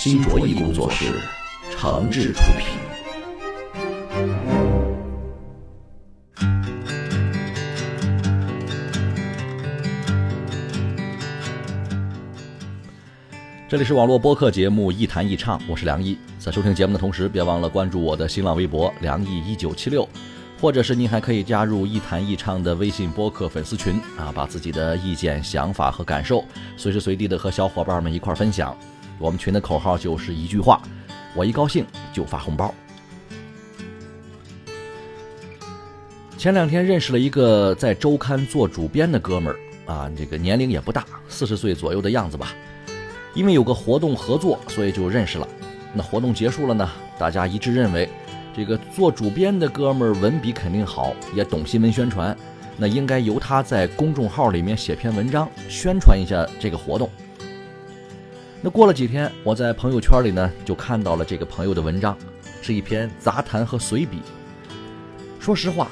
新卓艺工作室，诚挚出品。这里是网络播客节目《一谈一唱》，我是梁毅。在收听节目的同时，别忘了关注我的新浪微博“梁毅一九七六”，或者是您还可以加入“一谈一唱”的微信播客粉丝群啊，把自己的意见、想法和感受随时随地的和小伙伴们一块分享。我们群的口号就是一句话：我一高兴就发红包。前两天认识了一个在周刊做主编的哥们儿啊，这个年龄也不大，四十岁左右的样子吧。因为有个活动合作，所以就认识了。那活动结束了呢，大家一致认为，这个做主编的哥们儿文笔肯定好，也懂新闻宣传，那应该由他在公众号里面写篇文章，宣传一下这个活动。那过了几天，我在朋友圈里呢就看到了这个朋友的文章，是一篇杂谈和随笔。说实话，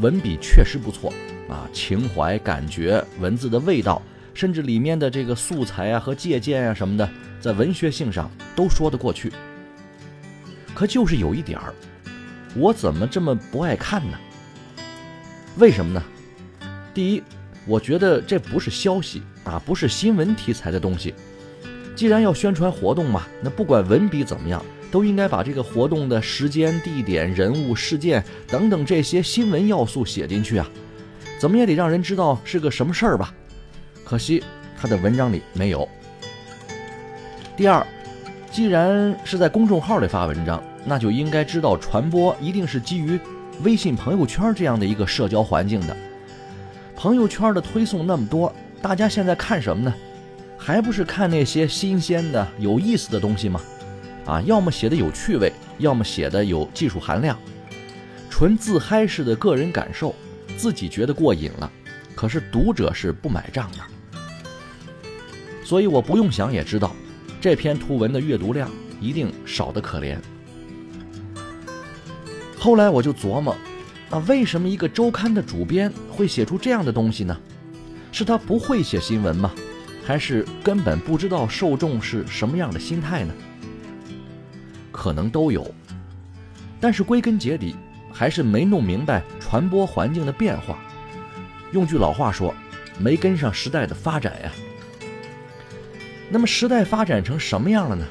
文笔确实不错啊，情怀、感觉、文字的味道。甚至里面的这个素材啊和借鉴啊什么的，在文学性上都说得过去。可就是有一点儿，我怎么这么不爱看呢？为什么呢？第一，我觉得这不是消息啊，不是新闻题材的东西。既然要宣传活动嘛，那不管文笔怎么样，都应该把这个活动的时间、地点、人物、事件等等这些新闻要素写进去啊。怎么也得让人知道是个什么事儿吧。可惜他的文章里没有。第二，既然是在公众号里发文章，那就应该知道传播一定是基于微信朋友圈这样的一个社交环境的。朋友圈的推送那么多，大家现在看什么呢？还不是看那些新鲜的、有意思的东西吗？啊，要么写的有趣味，要么写的有技术含量，纯自嗨式的个人感受，自己觉得过瘾了，可是读者是不买账的。所以我不用想也知道，这篇图文的阅读量一定少得可怜。后来我就琢磨，啊，为什么一个周刊的主编会写出这样的东西呢？是他不会写新闻吗？还是根本不知道受众是什么样的心态呢？可能都有，但是归根结底，还是没弄明白传播环境的变化。用句老话说，没跟上时代的发展呀。那么时代发展成什么样了呢？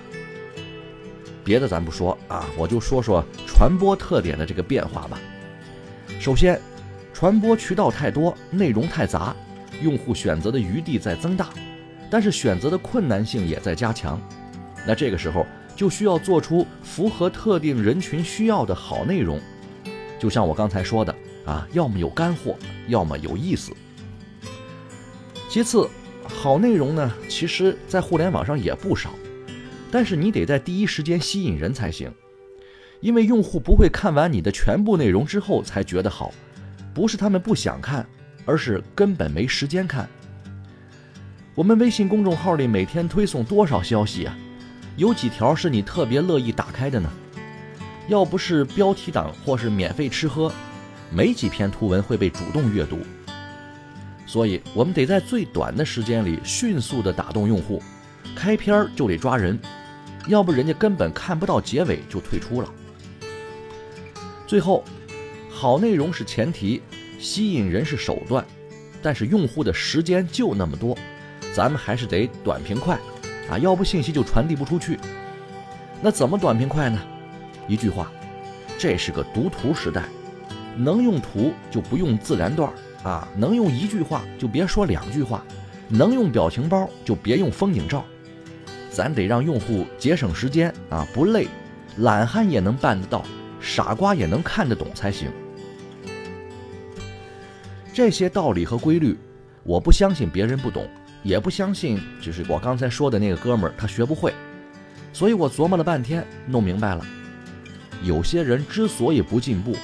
别的咱不说啊，我就说说传播特点的这个变化吧。首先，传播渠道太多，内容太杂，用户选择的余地在增大，但是选择的困难性也在加强。那这个时候就需要做出符合特定人群需要的好内容。就像我刚才说的啊，要么有干货，要么有意思。其次。好内容呢，其实，在互联网上也不少，但是你得在第一时间吸引人才行，因为用户不会看完你的全部内容之后才觉得好，不是他们不想看，而是根本没时间看。我们微信公众号里每天推送多少消息啊？有几条是你特别乐意打开的呢？要不是标题党或是免费吃喝，没几篇图文会被主动阅读。所以，我们得在最短的时间里迅速地打动用户，开篇就得抓人，要不人家根本看不到结尾就退出了。最后，好内容是前提，吸引人是手段，但是用户的时间就那么多，咱们还是得短平快，啊，要不信息就传递不出去。那怎么短平快呢？一句话，这是个读图时代，能用图就不用自然段。啊，能用一句话就别说两句话，能用表情包就别用风景照，咱得让用户节省时间啊，不累，懒汉也能办得到，傻瓜也能看得懂才行。这些道理和规律，我不相信别人不懂，也不相信，就是我刚才说的那个哥们儿，他学不会。所以我琢磨了半天，弄明白了，有些人之所以不进步，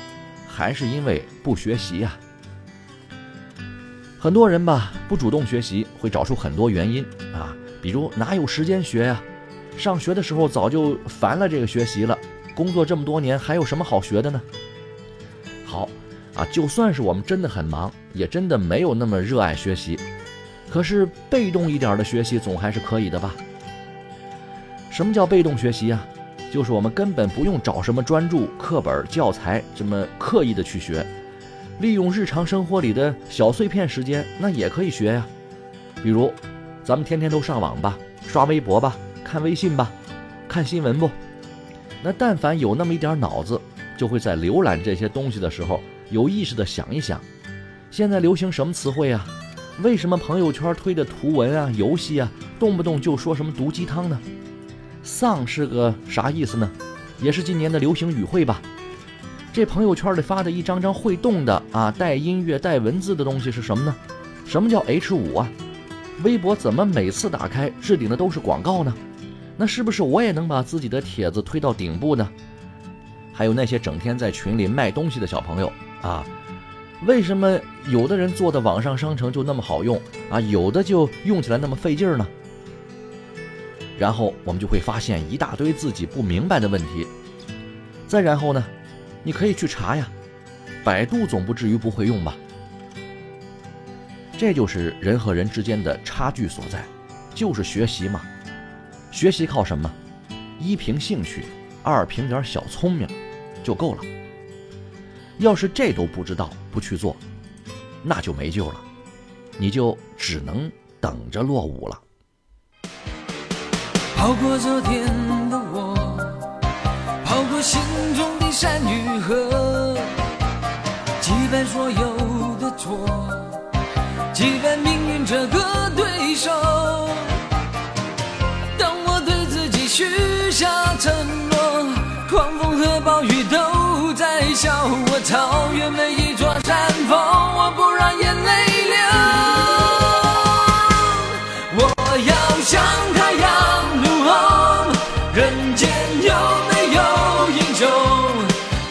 还是因为不学习呀。很多人吧，不主动学习，会找出很多原因啊，比如哪有时间学呀？上学的时候早就烦了这个学习了，工作这么多年，还有什么好学的呢？好啊，就算是我们真的很忙，也真的没有那么热爱学习。可是被动一点的学习总还是可以的吧？什么叫被动学习呀？就是我们根本不用找什么专注课本教材，这么刻意的去学，利用日常生活里的小碎片时间，那也可以学呀。比如，咱们天天都上网吧，刷微博吧，看微信吧，看新闻不？那但凡有那么一点脑子，就会在浏览这些东西的时候，有意识的想一想，现在流行什么词汇啊？为什么朋友圈推的图文啊、游戏啊，动不动就说什么毒鸡汤呢？丧是个啥意思呢？也是今年的流行语汇吧？这朋友圈里发的一张张会动的啊、带音乐、带文字的东西是什么呢？什么叫 H 五啊？微博怎么每次打开置顶的都是广告呢？那是不是我也能把自己的帖子推到顶部呢？还有那些整天在群里卖东西的小朋友啊？为什么有的人做的网上商城就那么好用啊，有的就用起来那么费劲儿呢？然后我们就会发现一大堆自己不明白的问题。再然后呢，你可以去查呀，百度总不至于不会用吧？这就是人和人之间的差距所在，就是学习嘛。学习靠什么？一凭兴趣，二凭点小聪明，就够了。要是这都不知道，不去做，那就没救了，你就只能等着落伍了。跑过昨天的我，跑过心中的山与河，击败所有的错，击败命运这个对手。当我对自己许下承诺，狂风和暴雨都。在笑我超越每一山峰，我不让眼泪流。我要向太阳怒吼，人间有没有英雄？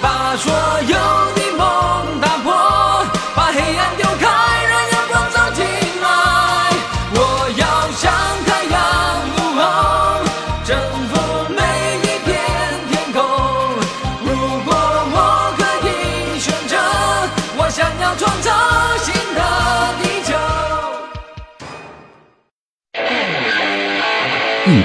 把所有。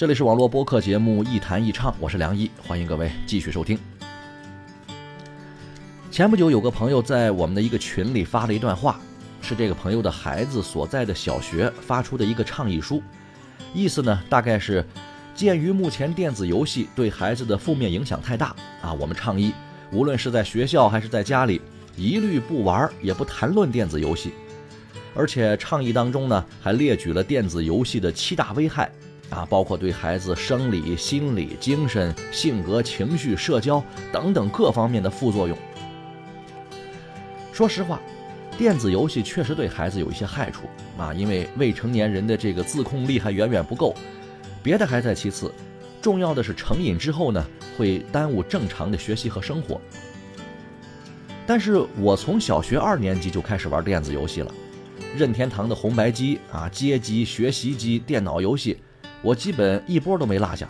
这里是网络播客节目《一谈一唱》，我是梁一，欢迎各位继续收听。前不久有个朋友在我们的一个群里发了一段话，是这个朋友的孩子所在的小学发出的一个倡议书，意思呢大概是，鉴于目前电子游戏对孩子的负面影响太大啊，我们倡议，无论是在学校还是在家里，一律不玩也不谈论电子游戏，而且倡议当中呢还列举了电子游戏的七大危害。啊，包括对孩子生理、心理、精神、性格、情绪、社交等等各方面的副作用。说实话，电子游戏确实对孩子有一些害处啊，因为未成年人的这个自控力还远远不够。别的还在其次，重要的是成瘾之后呢，会耽误正常的学习和生活。但是我从小学二年级就开始玩电子游戏了，任天堂的红白机啊、街机、学习机、电脑游戏。我基本一波都没落下，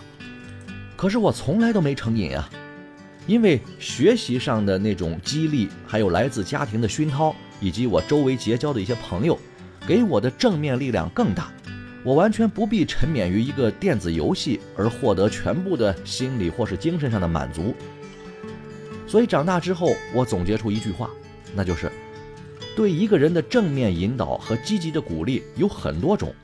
可是我从来都没成瘾啊，因为学习上的那种激励，还有来自家庭的熏陶，以及我周围结交的一些朋友，给我的正面力量更大。我完全不必沉湎于一个电子游戏而获得全部的心理或是精神上的满足。所以长大之后，我总结出一句话，那就是：对一个人的正面引导和积极的鼓励有很多种。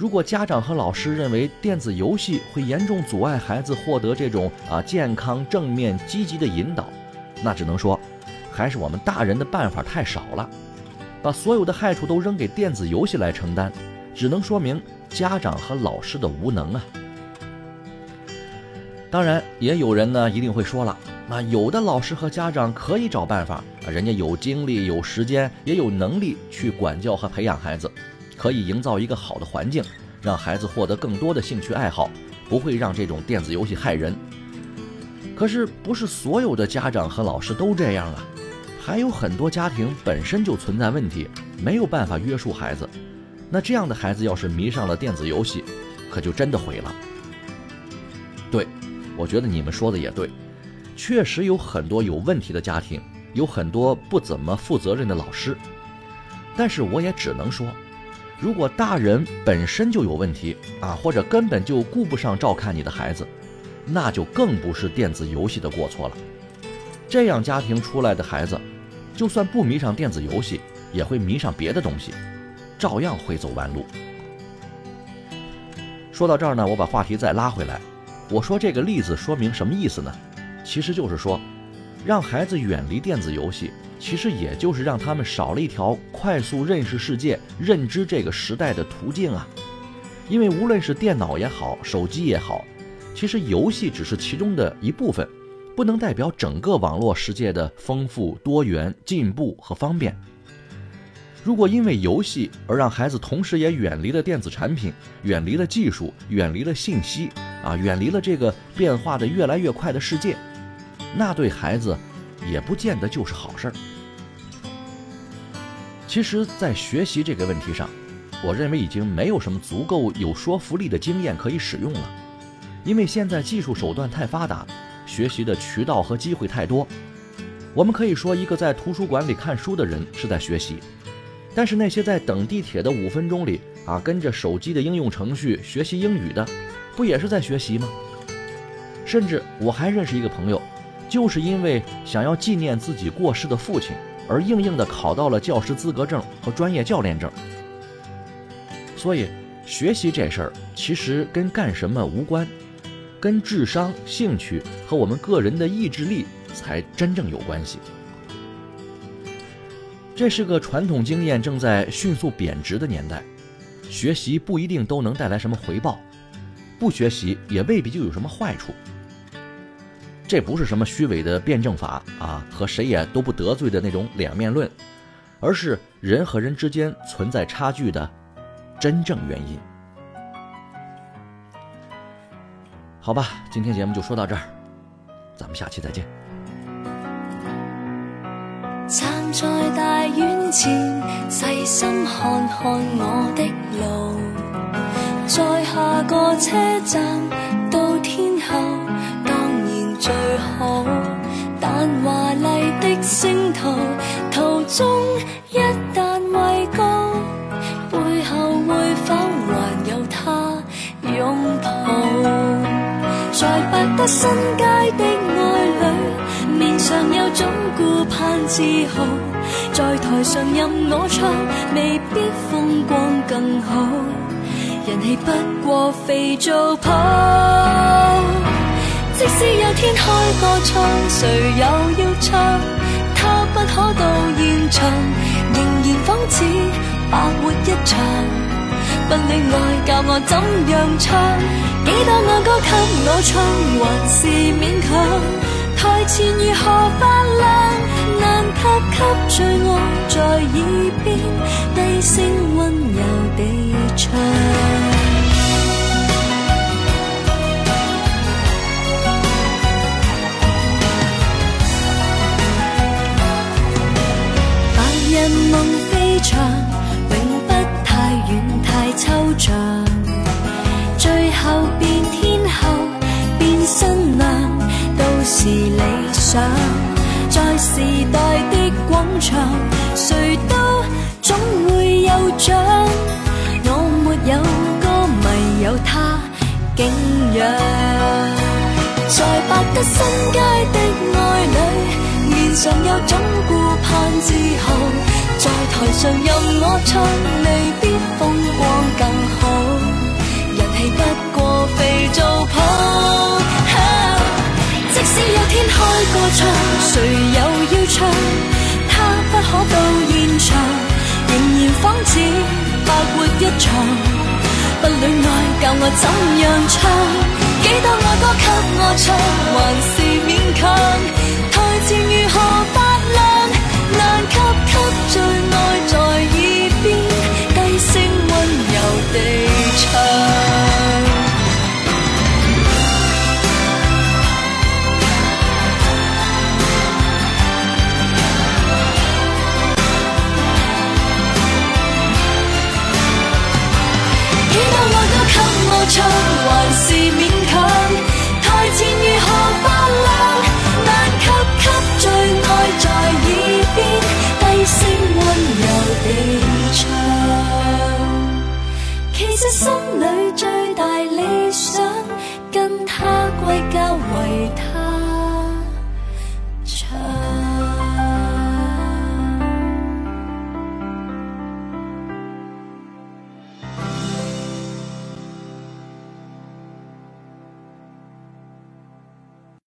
如果家长和老师认为电子游戏会严重阻碍孩子获得这种啊健康、正面、积极的引导，那只能说，还是我们大人的办法太少了，把所有的害处都扔给电子游戏来承担，只能说明家长和老师的无能啊。当然，也有人呢一定会说了，那有的老师和家长可以找办法，人家有精力、有时间，也有能力去管教和培养孩子，可以营造一个好的环境，让孩子获得更多的兴趣爱好，不会让这种电子游戏害人。可是，不是所有的家长和老师都这样啊，还有很多家庭本身就存在问题，没有办法约束孩子。那这样的孩子要是迷上了电子游戏，可就真的毁了。对。我觉得你们说的也对，确实有很多有问题的家庭，有很多不怎么负责任的老师。但是我也只能说，如果大人本身就有问题啊，或者根本就顾不上照看你的孩子，那就更不是电子游戏的过错了。这样家庭出来的孩子，就算不迷上电子游戏，也会迷上别的东西，照样会走弯路。说到这儿呢，我把话题再拉回来。我说这个例子说明什么意思呢？其实就是说，让孩子远离电子游戏，其实也就是让他们少了一条快速认识世界、认知这个时代的途径啊。因为无论是电脑也好，手机也好，其实游戏只是其中的一部分，不能代表整个网络世界的丰富、多元、进步和方便。如果因为游戏而让孩子同时也远离了电子产品，远离了技术，远离了信息。啊，远离了这个变化的越来越快的世界，那对孩子也不见得就是好事儿。其实，在学习这个问题上，我认为已经没有什么足够有说服力的经验可以使用了，因为现在技术手段太发达，学习的渠道和机会太多。我们可以说，一个在图书馆里看书的人是在学习，但是那些在等地铁的五分钟里啊，跟着手机的应用程序学习英语的。不也是在学习吗？甚至我还认识一个朋友，就是因为想要纪念自己过世的父亲，而硬硬的考到了教师资格证和专业教练证。所以，学习这事儿其实跟干什么无关，跟智商、兴趣和我们个人的意志力才真正有关系。这是个传统经验正在迅速贬值的年代，学习不一定都能带来什么回报。不学习也未必就有什么坏处，这不是什么虚伪的辩证法啊，和谁也都不得罪的那种两面论，而是人和人之间存在差距的真正原因。好吧，今天节目就说到这儿，咱们下期再见。站在大院前，细心看看我的路。在下个车站星途途中一旦畏高，背后会否还有他拥抱？在百德新街的爱侣，面上有种顾盼自豪。在台上任我唱，未必风光更好。人气不过肥皂泡，即使有天开个唱，谁又要唱？可到现场，仍然仿似白活一场。不恋爱教我怎样唱？几多爱歌给我唱，还是勉强。台前如何发亮？难及给最爱在耳边低声温柔地唱。唱谁都总会有奖我没有歌迷有他景仰在百德新街的爱侣面上有种顾盼自豪在台上任我唱未必风光更好。人气不过肥皂泡。即使有天开个唱谁又要唱？仿似白活一场。不恋爱，教我怎样唱？几多爱歌给我唱？